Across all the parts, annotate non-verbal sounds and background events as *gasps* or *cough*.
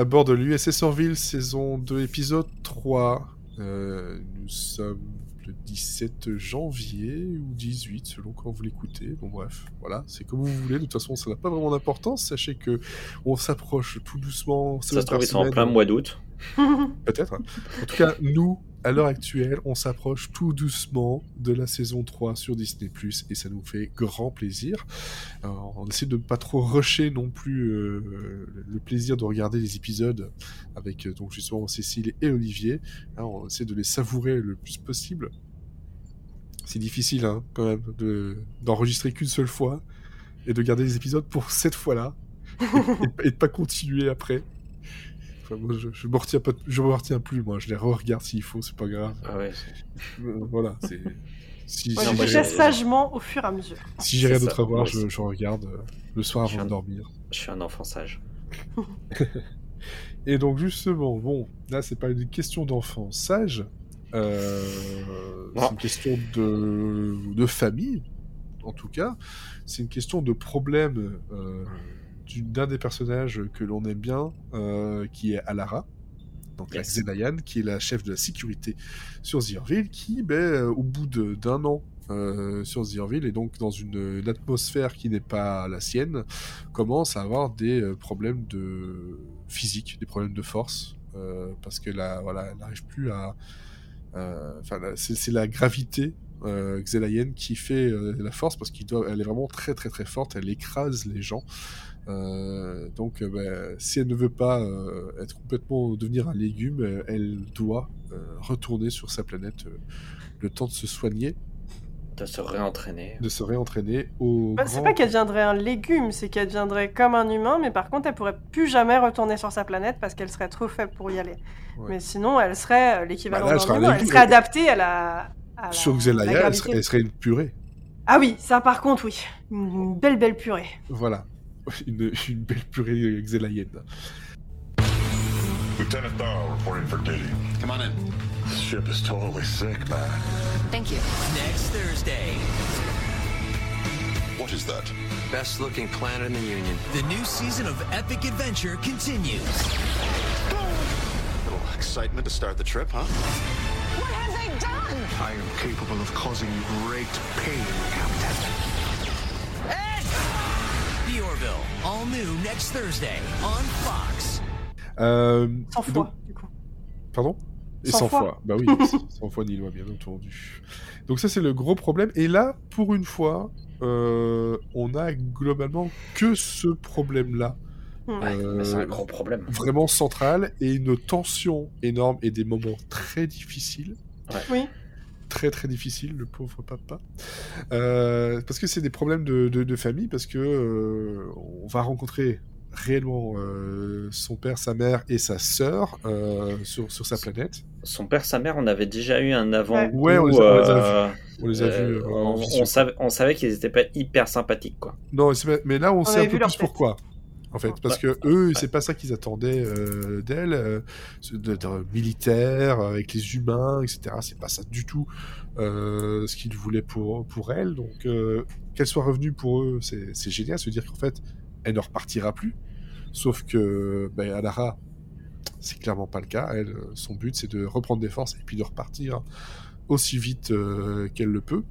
À bord de l'USS Orville, saison 2, épisode 3. Euh, nous sommes le 17 janvier ou 18, selon quand vous l'écoutez. Bon bref, voilà, c'est comme vous voulez. De toute façon, ça n'a pas vraiment d'importance. Sachez que on s'approche tout doucement. Ça se trouve, en plein mois d'août. Peut-être. hein. En tout cas, nous, à l'heure actuelle, on s'approche tout doucement de la saison 3 sur Disney+, et ça nous fait grand plaisir. Alors, on essaie de ne pas trop rusher non plus euh, le plaisir de regarder les épisodes avec euh, donc justement Cécile et Olivier. Hein, on essaie de les savourer le plus possible. C'est difficile hein, quand même de- d'enregistrer qu'une seule fois et de garder les épisodes pour cette fois-là et, et de pas continuer après. Enfin, moi, je, je me retiens pas, je me retiens plus moi. Je les re-regarde s'il faut, c'est pas grave. Ah ouais, Euh, voilà, c'est. Si, je sagement au fur et à mesure. si j'ai rien d'autre à voir, je, regarde euh, le soir avant de dormir. je suis un enfant sage. *laughs* Et donc justement, bon, là c'est pas une question d'enfant sage, euh, c'est une question de, de famille, en tout cas. C'est une question de problème euh, d'un des personnages que l'on aime bien, euh, qui est Alara. Donc la Yes. Xenayan, qui est la chef de la sécurité sur Zirville, qui, ben, euh, au bout d'un an euh, sur Zirville, et donc dans une, une atmosphère qui n'est pas la sienne, commence à avoir des problèmes de physique, des problèmes de force, euh, parce que là, voilà, elle n'arrive plus à. Enfin, c'est c'est la gravité euh, Xelayen qui fait euh, la force, parce qu'elle est vraiment très très très forte, elle écrase les gens. Euh, donc, euh, bah, si elle ne veut pas euh, être complètement devenir un légume, euh, elle doit euh, retourner sur sa planète euh, le temps de se soigner, De se réentraîner. de se réentraîner au. Bah, C'est pas qu'elle deviendrait un légume, c'est qu'elle deviendrait comme un humain, mais par contre, elle pourrait plus jamais retourner sur sa planète parce qu'elle serait trop faible pour y aller. Ouais. Mais sinon, elle serait l'équivalent Bah elle d'un humain. Elle légume. serait adaptée à la. à Sur la Xelaya, elle, elle serait une purée. Ah oui, ça par contre, oui. Une belle, belle purée. Voilà. *laughs* Une, une belle purée Xelayenne. Lieutenant Thal reporting for duty. Come on in. This ship is totally sick, man. Thank you. Next Thursday, What is that? best looking planet in the Union. The new season of Epic Adventure continues. little excitement to start the trip, huh? What have they done? I am capable of causing great pain, Captain. The Orville, all new next Thursday on Fox. Euh, Sans donc- fois, du coup. Pardon? Et Cent sans fois. fois. Bah oui, *laughs* sans fois ni loi, bien entendu. Donc ça, c'est le gros problème. Et là, pour une fois, euh, on a globalement que ce problème-là. Ouais, Euh, c'est un gros problème. Vraiment central et une tension énorme et des moments très difficiles. Oui. Très très difficiles, le pauvre papa. Euh, parce que c'est des problèmes de, de- de famille, parce que euh, on va rencontrer réellement euh, son père, sa mère et sa sœur euh, sur, sur sa planète. Son père, sa mère, on avait déjà eu un avant. Ouais, on les a- on les a On les a vus. euh, on, savait, on savait qu'ils étaient pas hyper sympathiques, quoi. Non, mais là, on, sait un vu peu leur plus tête. En fait, parce que eux, c'est pas ça qu'ils attendaient euh, d'elle, euh, de, de- militaire avec les humains, etc. C'est pas ça du tout euh, ce qu'ils voulaient pour pour elle. Donc, euh, qu'elle soit revenue pour eux, c'est c'est génial. Se dire qu'en fait, elle ne repartira plus. Sauf que, ben, Alara, c'est clairement pas le cas. Elle, euh, son but, c'est de reprendre des forces et puis de repartir aussi vite euh, qu'elle le peut.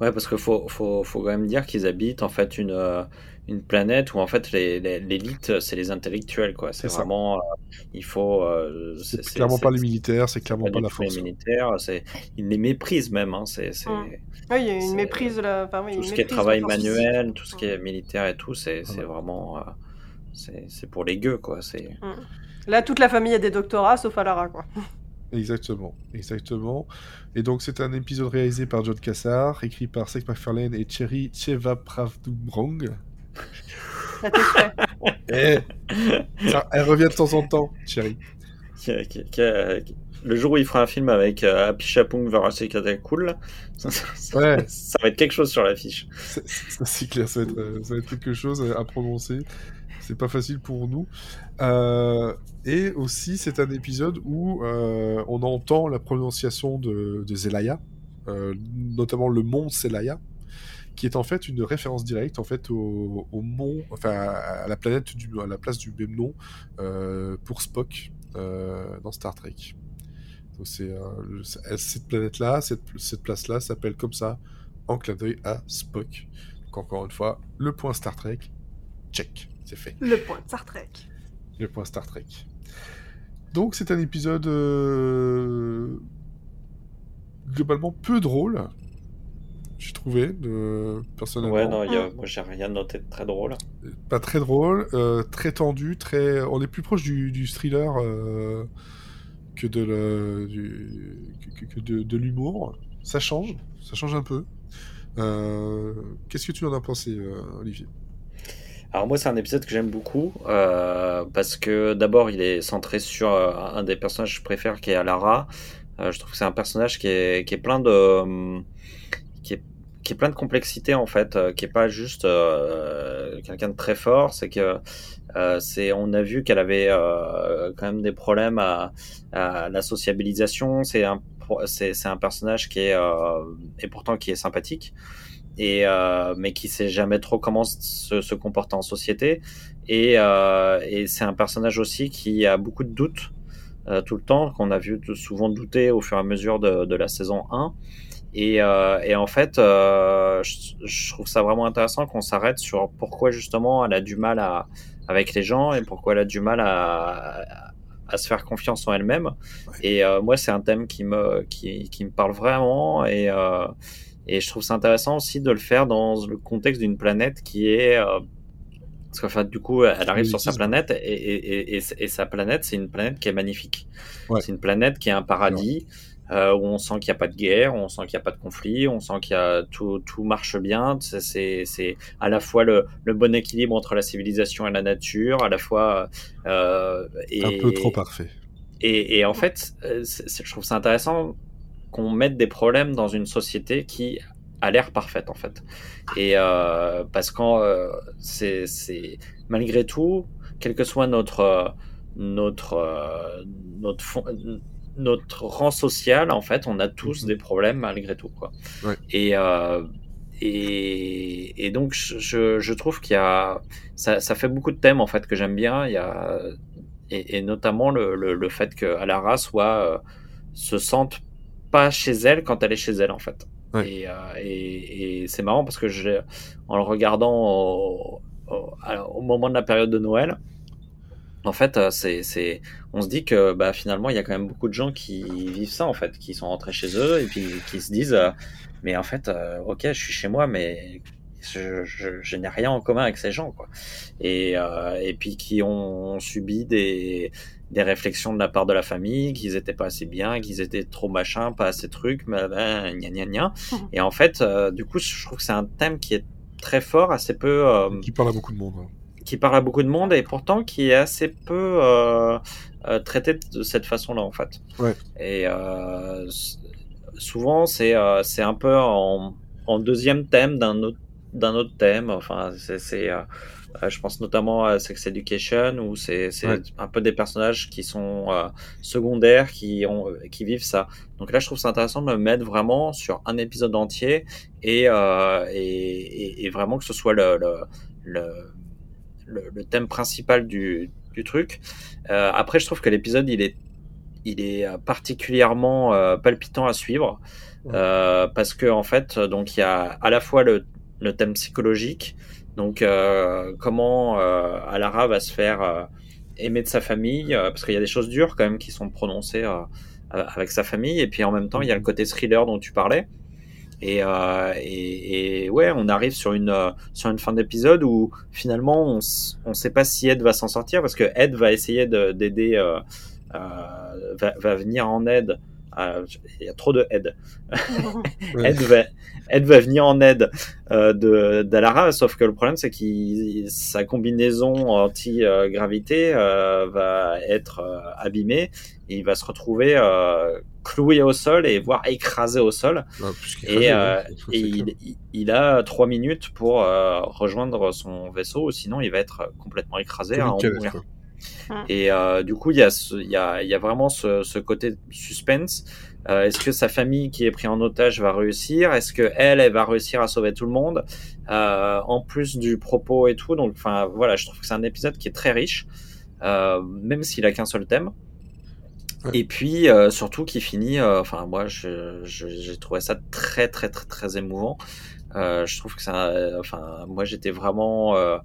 Ouais, parce qu'il faut, faut, faut quand même dire qu'ils habitent en fait une, euh, une planète où en fait l'élite, c'est les intellectuels, quoi. C'est vraiment. euh, il faut. euh, C'est clairement pas les militaires, c'est clairement pas la tout les force. militaires, c'est ils les méprisent même. Hein, c'est c'est- Mm. Oui, il y a une méprise de la. Enfin, oui, tout ce qui est travail force manuel, tout ce qui est militaire et tout, c'est c'est Ouais. vraiment. euh, c'est c'est pour les gueux, quoi. C'est physique. Là, toute la famille a des doctorats, sauf Alara, quoi. *laughs* Exactement, exactement. Et donc c'est un épisode réalisé par John Cassar, écrit par Seth MacFarlane et Cherry Chevapravdumrong. *laughs* Eh Ça, Elle revient de temps en temps, qui- le jour où il fera un film avec euh, Happy Chapung versus Cool, ça, ça- ça- Ouais. ça va être quelque chose sur l'affiche. C'est- clair, ça va, être, euh, ça va être quelque chose à prononcer. C'est pas facile pour nous. Euh, et aussi, c'est un épisode où euh, on entend la prononciation de, de Zelaya, euh, notamment le mont Zelaya, qui est en fait une référence directe en fait au, au mont, enfin à la planète du, à la place du même nom euh, pour Spock euh, dans Star Trek. Donc c'est euh, le- cette planète-là, cette, cette place-là s'appelle comme ça en clin d'œil à Spock. Donc encore une fois, le point Star Trek, check, c'est fait. Le point Star Trek. Le point Star Trek. Donc c'est un épisode euh, globalement peu drôle, j'ai trouvé, de, personnellement. Ouais, non, il y a- moi j'ai rien noté de très drôle. Pas très drôle, euh, très tendu, très. On est plus proche du, du thriller euh, que de le- du- que- de, de l'humour. Ça change, ça change un peu. Euh, Qu'est-ce que tu en as pensé, euh, Olivier? Alors moi c'est un épisode que j'aime beaucoup euh, parce que d'abord il est centré sur euh, un des personnages que je préfère qui est Alara. Euh, je trouve que c'est un personnage qui est, qui est plein de hum, qui est, qui est plein de complexité en fait, euh, qui est pas juste euh, quelqu'un de très fort, c'est que euh, c'est on a vu qu'elle avait euh, quand même des problèmes à, à la sociabilisation. C'est un c'est un personnage qui est euh, et pourtant qui est sympathique et euh, mais qui sait jamais trop comment se, se comporter en société. Et, euh, et c'est un personnage aussi qui a beaucoup de doutes euh, tout le temps qu'on a vu souvent douter au fur et à mesure de, de la saison 1 et, euh, et en fait euh, je, je trouve ça vraiment intéressant qu'on s'arrête sur pourquoi justement elle a du mal à, avec les gens et pourquoi elle a du mal à, à se faire confiance en elle-même et euh, moi c'est un thème qui me qui, qui me parle vraiment et euh, et je trouve ça intéressant aussi de le faire dans le contexte d'une planète qui est. euh, parce qu'en fait, du coup, elle arrive sur sa planète et, et, et, et sa planète, c'est une planète qui est magnifique. Ouais. C'est une planète qui est un paradis euh, où on sent qu'il n'y a pas de guerre, où on sent qu'il n'y a pas de conflit, où on sent qu'il y a tout, tout marche bien. C'est- à la fois le, le bon équilibre entre la civilisation et la nature, à la fois. Euh, et, Un peu trop parfait. et, et en fait, euh, je trouve ça intéressant qu'on mette des problèmes dans une société qui a l'air parfaite en fait. Et euh, parce que euh, c'est c'est- malgré tout, quel que soit notre euh, notre euh, notre fond- notre rang social, en fait, on a tous Mhm. des problèmes malgré tout quoi. Ouais. Et euh, et, et donc je, je, trouve qu'il y a ça, ça fait beaucoup de thèmes en fait que j'aime bien. Il y a et, et notamment le, le, le fait que Alara soit euh, se sente pas chez elle quand elle est chez elle en fait. Ouais. Et, euh, et, et c'est marrant parce que je, en le regardant au, au, alors, au moment de la période de Noël, en fait, euh, c'est, c'est, on se dit que bah, finalement, il y a quand même beaucoup de gens qui vivent ça en fait, qui sont rentrés chez eux et puis qui se disent, euh, mais en fait, euh, ok, je suis chez moi, mais je, je, je n'ai rien en commun avec ces gens quoi. Et, euh, et puis qui ont subi des des réflexions de la part de la famille, qu'ils étaient pas assez bien, qu'ils étaient trop machin, pas assez truc, mais ben, gna gna gna. *laughs* Et en fait, euh, du coup, je trouve que c'est un thème qui est très fort, assez peu, euh, Qui parle à beaucoup de monde. hein. Qui parle à beaucoup de monde et pourtant qui est assez peu euh, euh, traité de cette façon-là en fait. Ouais. Et euh, souvent c'est c'est un peu en, en deuxième thème d'un autre d'un autre thème. Enfin, c'est je pense notamment à Sex Education où c'est Ouais. un peu des personnages qui sont euh, secondaires qui ont qui vivent ça. Donc là, je trouve ça intéressant de le mettre vraiment sur un épisode entier et euh, et, et, et vraiment que ce soit le, le, le le, le thème principal du, du truc. Euh, après, je trouve que l'épisode, il est, il est euh, particulièrement euh, palpitant à suivre. Ouais. Euh, parce que en fait, donc il y a à la fois le, le thème psychologique, donc comment Alara va se faire aimer de sa famille, parce qu'il y a des choses dures quand même qui sont prononcées avec sa famille, et puis en même temps il y a le côté thriller dont tu parlais. Et, euh, et, et ouais, on arrive sur une euh, sur une fin d'épisode où finalement on on sait pas si Ed va s'en sortir parce que Ed va essayer de- d'aider, euh, euh, va, va venir en aide. à- Il y a trop de Ed. *laughs* Ed va, Ed va venir en aide euh, de d'Alara, sauf que le problème c'est que sa combinaison anti-gravité euh, va être euh, abîmée et il va se retrouver euh, cloué au sol et voire écrasé au sol. Ah, Et, euh, hein, Et il, clair. il- il a trois minutes pour euh, rejoindre son vaisseau, sinon il va être complètement écrasé. Mm. Et euh, du coup, il y, a ce- il y, a, il y a vraiment ce, ce côté suspense. Euh, Est-ce que sa famille qui est prise en otage va réussir? Est-ce que elle, elle va réussir à sauver tout le monde? Euh, En plus du propos et tout. Donc, enfin, voilà, je trouve que c'est un épisode qui est très riche, euh, même s'il a qu'un seul thème. Ouais. Et puis euh, surtout qui finit, euh, enfin moi je- je- j'ai trouvé ça très très très très émouvant. Euh, je trouve que ça, euh, enfin moi j'étais vraiment, euh,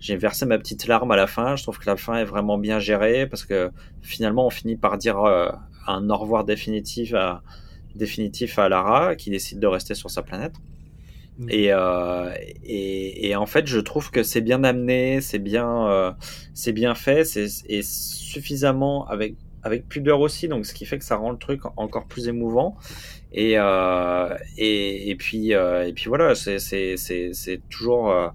j'ai versé ma petite larme à la fin. Je trouve que la fin est vraiment bien gérée parce que finalement on finit par dire euh, un au revoir définitif à définitif à Lara qui décide de rester sur sa planète. Mm. Et, euh, et, et en fait, je trouve que c'est bien amené, c'est bien, euh, c'est bien fait, c'est et suffisamment avec avec pudeur aussi, donc ce qui fait que ça rend le truc encore plus émouvant. Et euh, et, puis euh, et puis voilà, c'est toujours euh,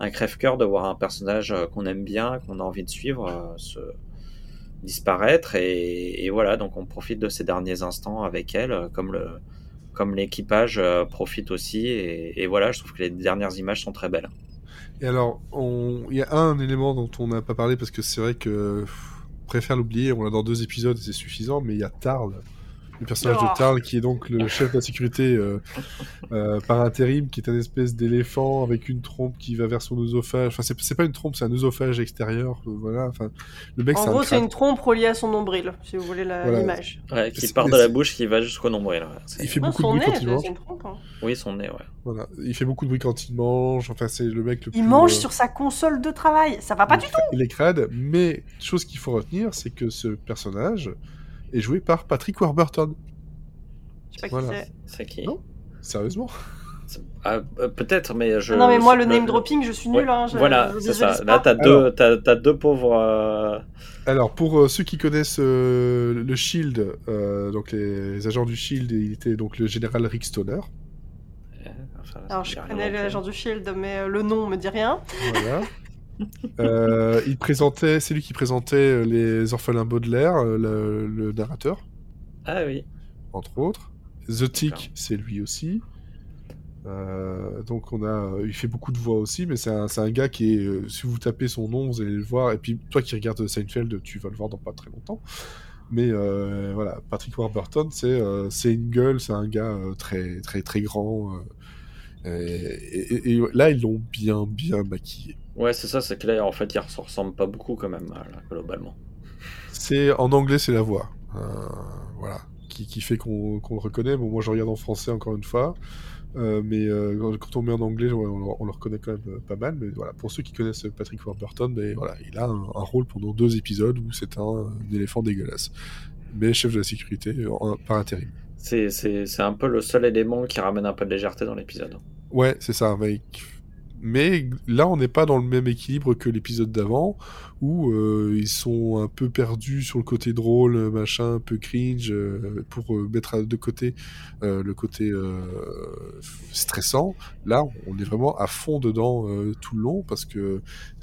un crève-cœur de voir un personnage qu'on aime bien, qu'on a envie de suivre, se disparaître. Et, et voilà donc on profite de ces derniers instants avec elle comme le comme l'équipage profite aussi. Et, voilà je trouve que les dernières images sont très belles. Et alors, il y a un élément dont on n'a pas parlé parce que c'est vrai que préfère l'oublier. On l'a dans deux épisodes, c'est suffisant. Mais il y a Tarl, le personnage Oh. de Tarl, qui est donc le chef de la sécurité euh, euh, par intérim, qui est un espèce d'éléphant avec une trompe qui va vers son œsophage. Enfin, c'est pas une trompe, c'est un œsophage extérieur. euh, Voilà. Enfin, le mec, En gros, c'est une trompe reliée à son nombril, si vous voulez la- Voilà. l'image. ouais, qui part de la bouche qui va jusqu'au nombril ouais. Il fait Non, beaucoup de bruit nez, quand il mange. c'est une trompe. hein. oui son nez ouais Voilà. Il fait beaucoup de bruit quand il mange. Enfin, c'est le mec le plus. Il mange euh, sur sa console de travail, ça va pas il du tout. Il est crade, mais chose qu'il faut retenir, c'est que ce personnage est joué par Patrick Warburton. Je sais pas qui Voilà. c'est. c'est qui Non. Sérieusement ah, euh, peut-être mais je non mais moi le name dropping, je suis nul. Ouais, hein, je- voilà c'est ça là t'as Alors- deux t'as t'as deux pauvres euh, Alors, pour euh, ceux qui connaissent euh, le Shield, euh, donc les agents du Shield, il était donc le général Rick Stoner. enfin, Alors je connais plus. l'agent du Shield, mais euh, le nom me dit rien. Voilà. *laughs* Euh, il présentait, c'est lui qui présentait euh, les orphelins Baudelaire, euh, le, le narrateur, ah oui entre autres. The Tick, c'est lui aussi. Euh, donc on a, il fait beaucoup de voix aussi, mais c'est un, un gars qui est, si vous tapez son nom, vous allez le voir. Et puis toi qui regardes Seinfeld, tu vas le voir dans pas très longtemps. Mais euh, voilà, Patrick Warburton, c'est une gueule, c'est un gars très très très grand. Euh, et, et- et là, ils l'ont bien bien maquillé. ouais c'est ça c'est que là en fait il se ressemble pas beaucoup quand même là, globalement C'est en anglais, c'est la voix, euh, voilà, qui, qui fait qu'on le reconnaît. Bon, moi, je regarde en français encore une fois, euh, mais euh, quand- on met en anglais, on, le- on le reconnaît quand même pas mal. Mais voilà, pour ceux qui connaissent Patrick Warburton, ben, voilà, il a un, un rôle pendant deux épisodes où c'est un, un éléphant dégueulasse, mais chef de la sécurité en- par intérim. c'est un peu le seul élément qui ramène un peu de légèreté dans l'épisode Ouais, c'est ça, mec. Mais là, on n'est pas dans le même équilibre que l'épisode d'avant, où euh, ils sont un peu perdus sur le côté drôle, machin, un peu cringe, euh, pour euh, mettre de côté le côté stressant. Là, on est vraiment à fond dedans tout le long, parce que,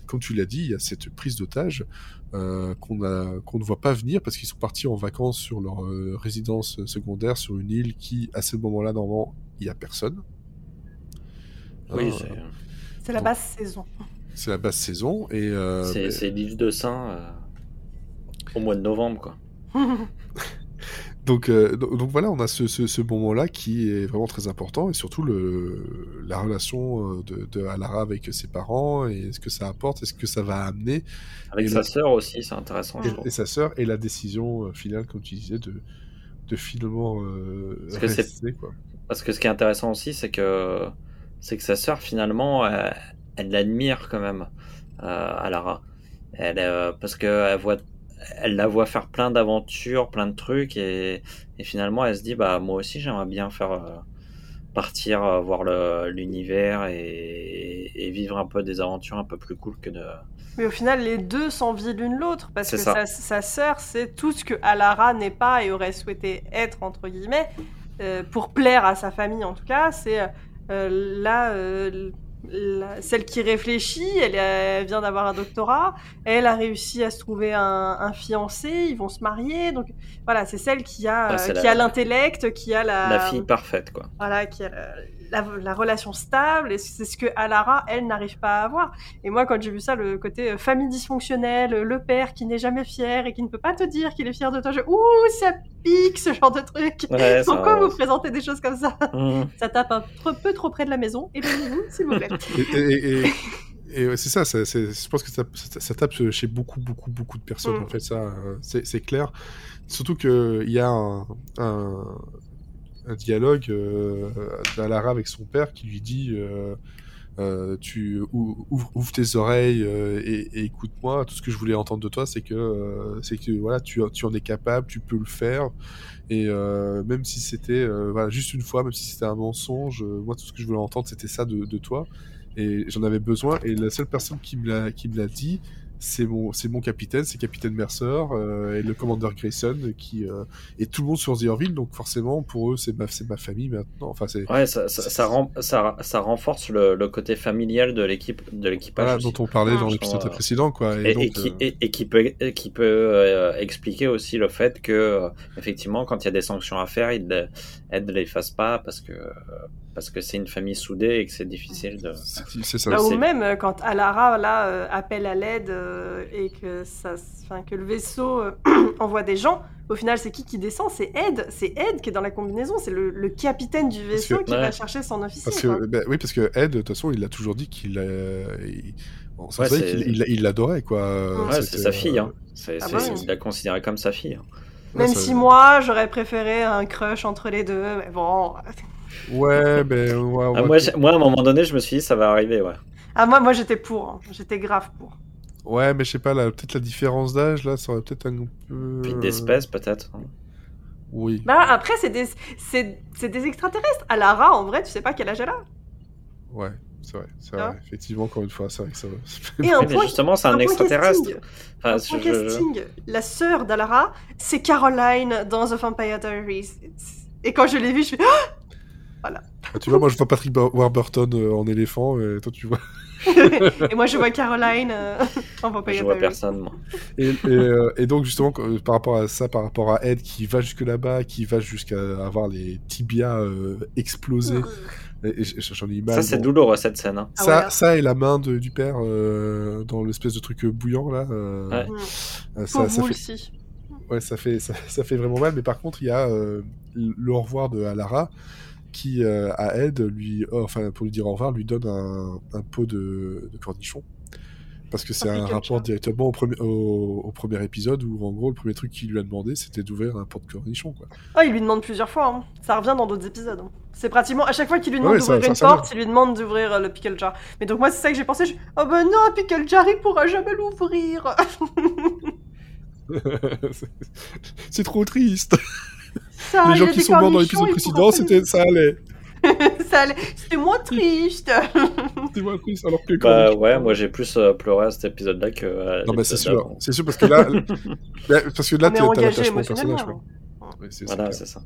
comme tu l'as dit, il y a cette prise d'otage qu'on ne voit pas venir, parce qu'ils sont partis en vacances sur leur résidence secondaire, sur une île qui, à ce moment-là, normalement, il n'y a personne. Oui Euh, c'est C'est la basse saison. c'est la basse saison et euh, c'est mais- c'est l'île de Saint euh, au mois de novembre quoi. *laughs* Donc euh, do- donc voilà on a ce, ce, ce moment-là qui est vraiment très important et surtout le la relation de, de Alara avec ses parents et ce que ça apporte et ce que ça va amener. Avec Et sa sœur aussi c'est intéressant et, sa sœur et la décision finale comme tu disais de de finalement euh, Parce que c'est- rester quoi. Parce que ce qui est intéressant aussi, c'est que c'est que sa sœur finalement, elle, elle l'admire quand même, euh, Alara. Elle, euh, parce que elle voit, elle la voit faire plein d'aventures, plein de trucs, et, et finalement, elle se dit, bah moi aussi, j'aimerais bien faire euh, partir, euh, voir l'univers et, et vivre un peu des aventures un peu plus cool que de. Mais au final, les deux s'envient l'une l'autre parce que ça. sa, sœur, c'est tout ce que Alara n'est pas et aurait souhaité être entre guillemets euh, pour plaire à sa famille en tout cas. C'est euh, là euh, la- celle qui réfléchit. Elle, elle vient d'avoir un doctorat. Elle a réussi à se trouver un, un fiancé. Ils vont se marier. Donc voilà, c'est celle qui a Ah, euh, qui la- a l'intellect, qui a la, La fille parfaite, quoi. voilà, qui a la, la, la relation stable, et c'est ce que Alara, elle, n'arrive pas à avoir. Et moi, quand j'ai vu ça, le côté euh, famille dysfonctionnelle, le père qui n'est jamais fier et qui ne peut pas te dire qu'il est fier de toi, je... ouh, ça pique ce genre de truc. Ouais, *laughs* vous présentez des choses comme ça *laughs* Mhm. Ça tape un peu, peu trop près de la maison. Éloignez-vous, s'il vous plaît. Et, et- et- et ouais, c'est ça, c'est- c'est- je pense que ça, ça- ça tape chez beaucoup, beaucoup, beaucoup de personnes, Mm. en fait, ça, euh, c'est c'est clair. Surtout qu'il y a un, un, un dialogue euh, d'Alara avec son père qui lui dit euh, euh, tu ou- ouvre, tes oreilles et, écoute-moi. Tout ce que je voulais entendre de toi, c'est que c'est que voilà, tu, tu en es capable, tu peux le faire. Et même si c'était voilà, juste une fois, même si c'était un mensonge, moi tout ce que je voulais entendre, c'était ça de, de toi. Et j'en avais besoin. Et la seule personne qui me l'a dit, c'est mon c'est mon capitaine, c'est capitaine Mercer euh, et le commandeur Grayson qui euh, et tout le monde sur The Orville. Donc forcément pour eux c'est ma c'est ma famille maintenant. Enfin c'est Ouais, ça, ça, ça, rend- ça, ça renforce le, le côté familial de l'équipe de l'équipage voilà, dont on parlait dans Ah, l'épisode euh, précédent quoi. Et, donc, et qui, euh, et, et qui peut, et qui peut euh, expliquer aussi le fait que, effectivement, quand il y a des sanctions à faire, il ne Ed ne les fasse pas parce que euh, parce que c'est une famille soudée et que c'est difficile de. c'est ça. Là, aussi. ou même euh, quand Alara là, euh, appelle à l'aide euh, et que, ça, enfin, que le vaisseau euh, *clears throat* envoie des gens, au final, c'est qui qui descend? C'est Ed. C'est Ed qui est dans la combinaison. C'est le, le capitaine du vaisseau que- qui Ouais. va chercher son officier. Parce quoi. que, bah, oui, parce que Ed, de toute façon, il a toujours dit qu'il euh, il- bon, on Ouais, il- l'adorait, quoi. Ouais, c'est sa fille. Hein. C'est, Ah bah oui. il l'a considéré comme sa fille. hein. ouais, Même ça- si moi, j'aurais préféré un crush entre les deux. Mais bon. Ouais, mais. ouais, Ah, moi, moi, à un moment donné, je me suis dit, ça va arriver, ouais. Ah, moi, moi j'étais pour. hein. J'étais grave pour. Ouais, mais je sais pas, là, peut-être la différence d'âge, là, ça aurait peut-être un peu. Puis d'espèces, peut-être. hein. Oui. Bah, après, c'est des, c'est, c'est des extraterrestres. Alara, en vrai, tu sais pas quel âge elle a. Ouais, c'est vrai, c'est Ah. vrai. Effectivement, encore une fois, c'est vrai que ça va. Et un Oui, mais point, justement, c'est un, extraterrestre. casting. Enfin, Un je- point je- je- casting. La sœur d'Alara, c'est Caroline dans The Vampire Diaries. Et quand je l'ai vue, je *gasps* fais Ah, tu vois, moi, je vois Patrick Warburton euh, en éléphant, et toi, tu vois. *laughs* Et moi, je vois Caroline euh, *laughs* en Vampire je vois personne, moi. Et, et, euh, et donc, justement, par rapport à ça, par rapport à Ed qui va jusque là-bas, qui va jusqu'à avoir les tibias euh, explosés, et j'en ai eu mal. Ça, c'est bon. douloureux, cette scène. hein. Ah Ça, ouais. ça et la main de- du père euh, dans l'espèce de truc euh, bouillant là. euh, Ouais. euh, Pour ça, vous fait, aussi. ouais, ça fait, ça, ça fait vraiment mal. Mais par contre, il y a euh, le au revoir de Alara qui euh, à Ed lui, oh, enfin pour lui dire au revoir, lui donne un, un pot de, de cornichon. Parce que c'est Un rapport directement au premier, au, au premier épisode où en gros le premier truc qu'il lui a demandé c'était d'ouvrir un pot de cornichon quoi. Oh, il lui demande plusieurs fois. hein. Ça revient dans d'autres épisodes. hein. C'est pratiquement à chaque fois qu'il lui demande Ouais, d'ouvrir une porte, il lui demande d'ouvrir euh, le pickle jar. Mais donc moi, c'est ça que j'ai pensé. Je... Oh ben non, pickle jar, il pourra jamais l'ouvrir. *laughs* *laughs* c'est trop triste. *laughs* Ça, Les gens qui sont morts dans l'épisode précédent, c'était ça allait. pas- *laughs* ça allait- C'était moins triste. *laughs* C'était moins triste alors que Bah ouais, moi j'ai plus euh, pleuré à cet épisode-là que. à Non, mais c'est sûr, c'est sûr parce que là, *laughs* là, parce que là, t'as l'attachement au personnage, quoi. Ouais, c'est- c'est Voilà, c'est ça.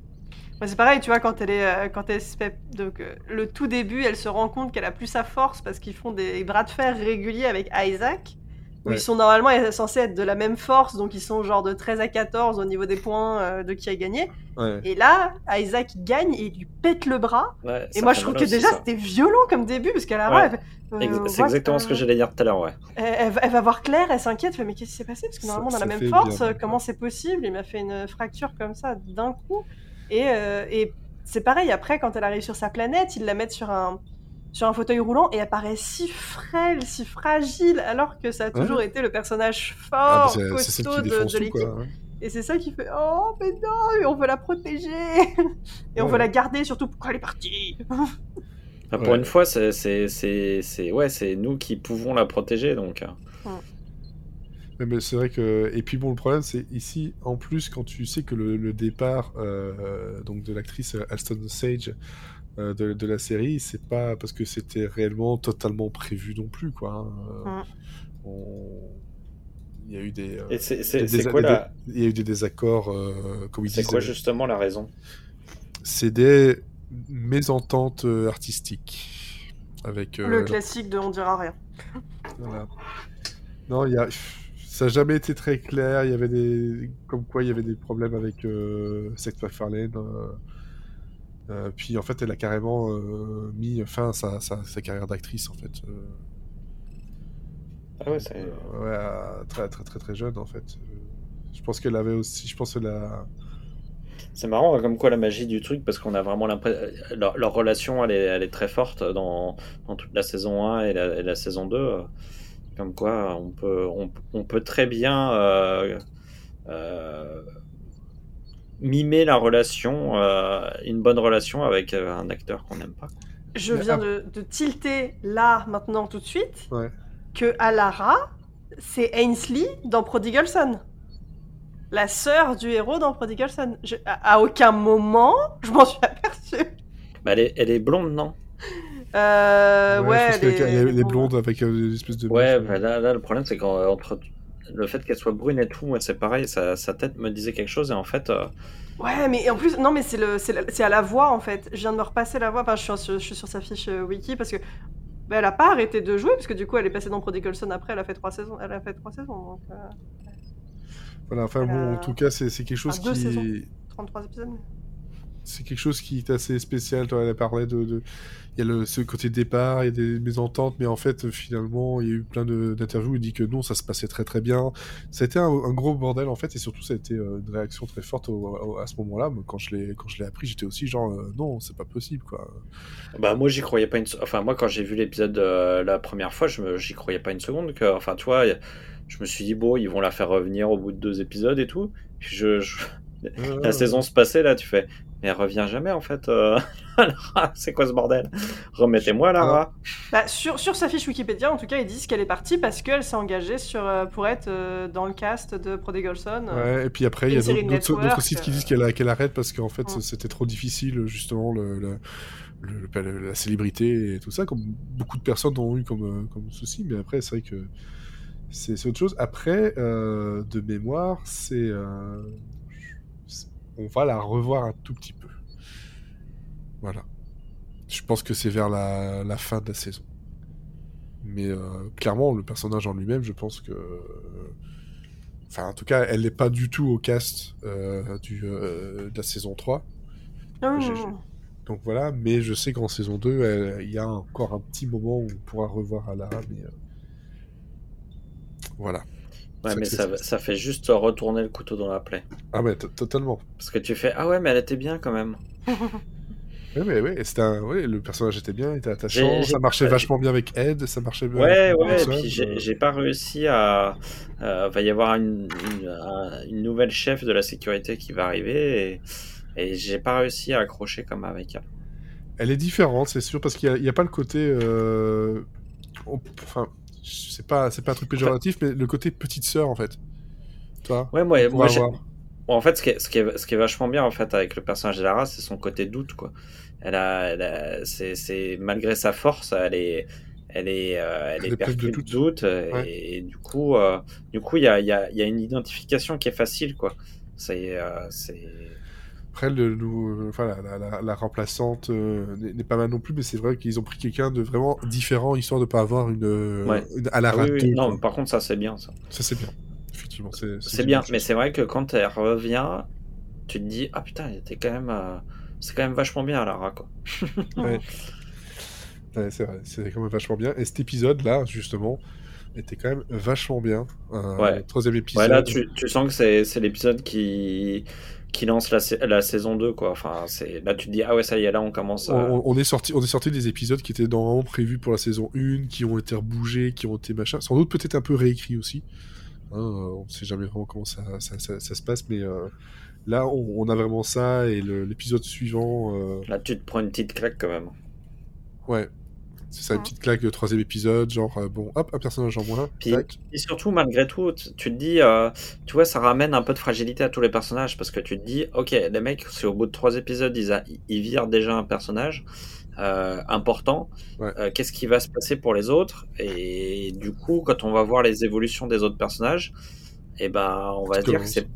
Ouais, c'est pareil, tu vois, quand elle est, euh, quand elle se fait, donc euh, le tout début, elle se rend compte qu'elle a plus sa force parce qu'ils font des bras de fer réguliers avec Isaac, où Ouais. ils sont normalement censés être de la même force, donc ils sont genre de 13 à 14 au niveau des points euh, de qui a gagné. Ouais. Et là, Isaac gagne et il lui pète le bras. Ouais, Et moi, je trouve que déjà c'était violent comme début parce qu'à la fait, euh, C'est what, exactement ce que j'allais dire tout à l'heure, ouais. elle, elle va- elle va voir Claire, elle s'inquiète, elle fait mais qu'est-ce qui s'est passé? Parce que normalement on a la même force, bien, comment c'est possible? Il m'a fait une fracture comme ça d'un coup. Et, euh, et c'est pareil, après quand elle arrive sur sa planète, ils la mettent sur un, sur un fauteuil roulant et elle paraît si frêle, si fragile, alors que ça a Ouais. toujours été le personnage Ah, fort, bah, c'est celle costaud de, de l'équipe. Et c'est ça qui fait Oh, mais non, mais on veut la protéger *laughs* Et on veut la garder, surtout pourquoi elle est partie? Enfin, *laughs* pour une fois, c'est c'est- c'est- c'est- ouais, c'est nous qui pouvons la protéger, donc. euh, Mais, mais c'est vrai que et puis bon le problème c'est ici en plus quand tu sais que le, le départ euh, donc de l'actrice Alston Sage euh, de, de la série c'est pas parce que c'était réellement totalement prévu non plus quoi. hein. Mm. On- Il y a eu des, euh, Et c'est des- c'est- c'est des- quoi, des- la... il y a eu des désaccords euh, comme ils c'est disent. quoi justement la raison? C'est des mésententes euh, artistiques avec euh, Le classique de On dira rien. *laughs* Voilà. Non, il y a... ça n'a jamais été très clair. Il y avait des, comme quoi il y avait des problèmes avec euh, Seth MacFarlane. euh, Euh, puis en fait, elle a carrément euh, mis fin à sa, sa- sa carrière d'actrice en fait. Euh, Ah ouais, c'est. ouais, très très très très jeune en fait. Je pense qu'elle avait aussi, je pense qu'elle a. C'est marrant, hein, comme quoi la magie du truc, parce qu'on a vraiment l'impression. Leur, leur relation, elle est, elle est très forte dans, dans toute la saison 1 et la, et la saison 2. euh, Comme quoi, on peut, on, on peut très bien mimer la relation, euh, une bonne relation avec euh, un acteur qu'on n'aime pas. Je viens ah. de, de tilter là, maintenant, tout de suite, Ouais. que Alara, c'est Ainsley dans Prodigal Son. La sœur du héros dans Prodigal Son. Je- à, à aucun moment, je m'en suis aperçue. Bah, elle, est, elle est blonde, non? Euh, ouais, je pense qu'elle elle est- elle est- elle est elle est blonde avec euh, des espèces de. Ouais, bah là, là, le problème, c'est qu'entre le fait qu'elle soit brune et tout, c'est pareil, sa, sa tête me disait quelque chose, et en fait, euh, Ouais, mais en plus, non, mais c'est le, c'est à la voix en fait. Je viens de me repasser la voix. Enfin, je suis, sur- je suis sur sa fiche euh, wiki parce que bah, elle a pas arrêté de jouer parce que du coup, elle est passée dans Prodigal Son après. Elle a fait trois saisons. Elle a fait trois saisons. Donc, euh, Voilà, enfin bon, en tout cas, c'est c'est quelque chose enfin, deux saisons. qui. 33 épisodes. C'est quelque chose qui est assez spécial. Toi, elle parlait de, de- il y a le, ce côté départ, il y a des mésententes, mais en fait, finalement, il y a eu plein d'interviews. où Il dit que non, ça se passait très très bien. Ça a été un, un gros bordel en fait, et surtout, ça a été euh, une réaction très forte au- au- à ce moment-là. Quand je l'ai quand je l'ai appris, j'étais aussi genre euh, non, c'est pas possible quoi. Bah moi j'y croyais pas une enfin moi quand j'ai vu l'épisode euh, la première fois je me j'y croyais pas une seconde que enfin tu vois je me suis dit bon ils vont la faire revenir au bout de deux épisodes et tout Puis je, je- *laughs* la saison se passait là tu fais mais elle revient jamais en fait euh, *laughs* Lara, c'est quoi ce bordel? Remettez-moi Lara Bah, sur, sur sa fiche Wikipédia, en tout cas, ils disent qu'elle est partie parce qu'elle s'est engagée sur, euh, pour être euh, dans le cast de Prodigal Son. euh. Ouais, et puis après, il y a d'autres sites qui disent qu'elle a- qu'elle arrête parce qu'en fait, Ouais. c'était trop difficile, justement, le, le- le- le- la célébrité et tout ça, comme beaucoup de personnes ont eu comme, comme souci. Mais après, c'est vrai que c'est autre chose. Après, euh, de mémoire, c'est. Euh, on va la revoir un tout petit peu. Voilà. Je pense que c'est vers la, la fin de la saison. Mais euh, clairement, le personnage en lui-même, je pense que. Enfin, en tout cas, elle n'est pas du tout au cast euh, du, euh, de la saison 3. Ah. Donc voilà, mais je sais qu'en saison 2, elle- il y a encore un petit moment où on pourra revoir Alara, mais. euh, Voilà. Ouais mais ça, fait juste retourner le couteau dans la plaie Ah, to- totalement. parce que tu fais ah ouais mais elle était bien quand même *laughs* Ouais, mais ouais, c'était un... ouais, le personnage était bien, il était attachant, ça marchait vachement bien avec Ed, ça marchait bien Ouais, avec ouais, et puis j'ai euh, j'ai pas réussi à. euh, va y avoir une, une, un- une nouvelle chef de la sécurité qui va arriver et, et j'ai pas réussi à accrocher comme avec elle. Elle est différente, c'est sûr, parce qu'il n'y a, pas le côté. euh, Enfin, c'est pas, c'est pas un truc péjoratif, mais le côté petite sœur, en fait. Toi Ouais, moi, moi en fait, ce qui, est, ce, qui est, ce qui est vachement bien en fait avec le personnage de Lara, c'est son côté doute, quoi. Elle a, a- c'est, malgré sa force, elle est, elle est, euh, elle est pleine de doute. doute, euh, Ouais. et, du coup, euh, du coup, il y a, il y, a, y a une identification qui est facile, quoi. C'est, euh, c'est, Après, le, le- enfin, la, la- la- la remplaçante euh, n'est pas mal non plus, mais c'est vrai qu'ils ont pris quelqu'un de vraiment différent, histoire de pas avoir une, euh, Ouais. une à la Ah oui, oui, ratée, non, mais par contre, ça c'est bien, ça. Ça, c'est bien. Effectivement, c'est C'est bien, mais c'est vrai que quand elle revient, tu te dis ah putain, elle était quand même, euh, c'est quand même vachement bien Lara, quoi. *laughs* Ouais. Ouais, c'est vrai, c'est quand même vachement bien. Et cet épisode-là, justement, était quand même vachement bien. Euh, Ouais. troisième épisode. Ouais, là, tu, tu sens que c'est l'épisode qui, qui lance la, sa- la saison 2, quoi. Enfin, c'est, là, tu te dis, ah ouais, ça y est, là, on commence à. On, on est sorti, on est sorti des épisodes qui étaient normalement prévus pour la saison 1, qui ont été rebougés, qui ont été machin. Sans doute peut-être un peu réécrits aussi. Hein, euh, on ne sait jamais vraiment comment ça, ça, ça- ça se passe, mais euh, là, on, on a vraiment ça. Et l'épisode suivant, euh, Là, tu te prends une petite claque quand même. ouais, c'est ça, une petite claque de troisième épisode, genre euh, bon, hop, un personnage en moins. Puis. Et surtout, malgré tout, tu te dis, euh, tu vois, ça ramène un peu de fragilité à tous les personnages parce que tu te dis, ok, les mecs, c'est au bout de trois épisodes, ils, a- ils virent déjà un personnage euh, important. Ouais. Euh, Qu'est-ce qui va se passer pour les autres? Et du coup, quand on va voir les évolutions des autres personnages, eh ben, on va dire que c'est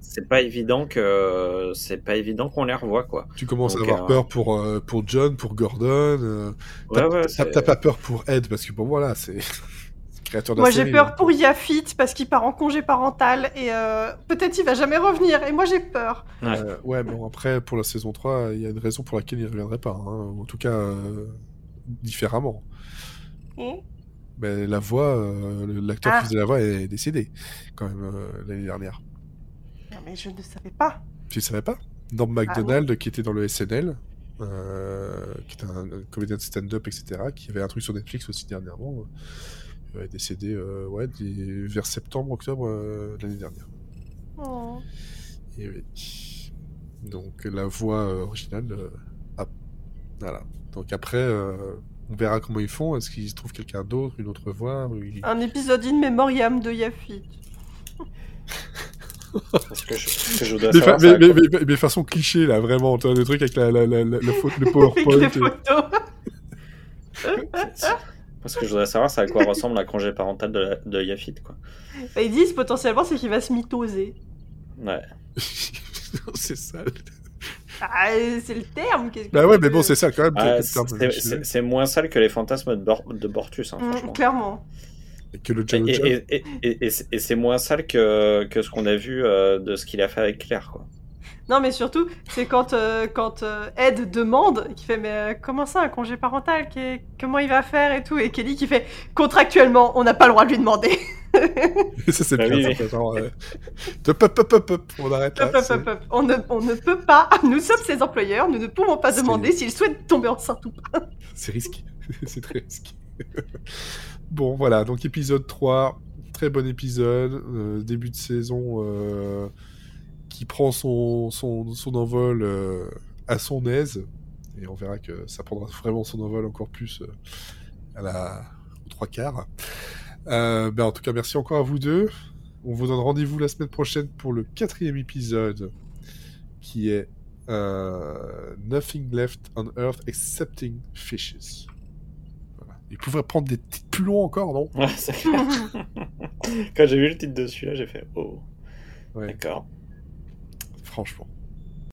c'est pas évident que c'est pas évident qu'on les revoit quoi. Tu commences Donc, à avoir euh, peur pour, euh, pour John, pour Gordon. euh, Ouais, T'as ouais, pas peur pour Ed parce que bon voilà, c'est *laughs* c'est créateur de la Moi j'ai peur hein. pour Yafit parce qu'il part en congé parental et euh, peut-être il va jamais revenir et moi j'ai peur. Euh, ouais, bon, après, pour la saison 3, il y a une raison pour laquelle il ne reviendrait pas. hein. En tout cas, euh, différemment. Et Ben, la voix, euh, l'acteur Ah. qui faisait la voix est décédé, quand même, euh, l'année dernière. Mais je ne savais pas. Tu ne savais pas? Norm MacDonald, qui était dans le SNL, euh, qui était un, un comédien de stand-up, etc., qui avait un truc sur Netflix aussi dernièrement, euh, est décédé euh, ouais, des- vers septembre, octobre euh, de l'année dernière. Oh. Et oui. Donc la voix originale. ah, voilà. Donc après, on verra comment ils font. Est-ce qu'ils trouvent quelqu'un d'autre, une autre voix ils- Un épisode in memoriam de Yafit. Parce que je, ce que je voudrais mais, savoir, mais, à mais, quoi- mais- mais façon cliché là, vraiment. Tu vois, le truc avec la, la, la, la, la faute, le Avec PowerPoint. les et- photos. *laughs* Parce que je voudrais savoir, c'est à quoi ressemble la congé parental de, la- de Yafit, quoi. Bah, Ils disent potentiellement c'est qu'il va se mythoser. Ouais. *laughs* c'est ça. Ah, c'est le terme. que Bah ouais, mais bon, c'est ça quand même. Ah, c'est moins sale que les fantasmes de, Bor- de Bortus, hein, Mm, franchement. clairement. Et que le Et, Jello Job. et, et, et- et c'est- et c'est moins sale que, que ce qu'on a vu euh, de ce qu'il a fait avec Claire, quoi. Non, mais surtout, c'est quand, euh, quand euh, Ed demande, qui fait Mais euh, comment ça, un congé parental Comment il va faire et tout Et Kelly qui fait Contractuellement, on n'a pas le droit de lui demander. *laughs* ça, c'est Bah bien. oui, oui. genre, hop, on arrête là. On, ne, on ne peut pas, *laughs* nous sommes ses employeurs, nous ne pouvons pas demander s'il souhaite tomber enceinte ou pas. C'est risqué. *laughs* c'est très risqué. *laughs* bon, voilà. Donc, épisode 3. Très bon épisode. euh, début de saison euh, qui prend son, son, son envol euh, à son aise. Et on verra que ça prendra vraiment son envol encore plus à la, aux trois quarts. Ben, en tout cas, merci encore à vous deux. On vous donne rendez-vous la semaine prochaine pour le quatrième épisode qui est Nothing Left on Earth Excepting Fishes. Il pourrait prendre des titres plus longs encore, non? Ouais, c'est clair. *laughs* Quand j'ai vu le titre dessus, là, j'ai fait Oh, Ouais, d'accord. franchement.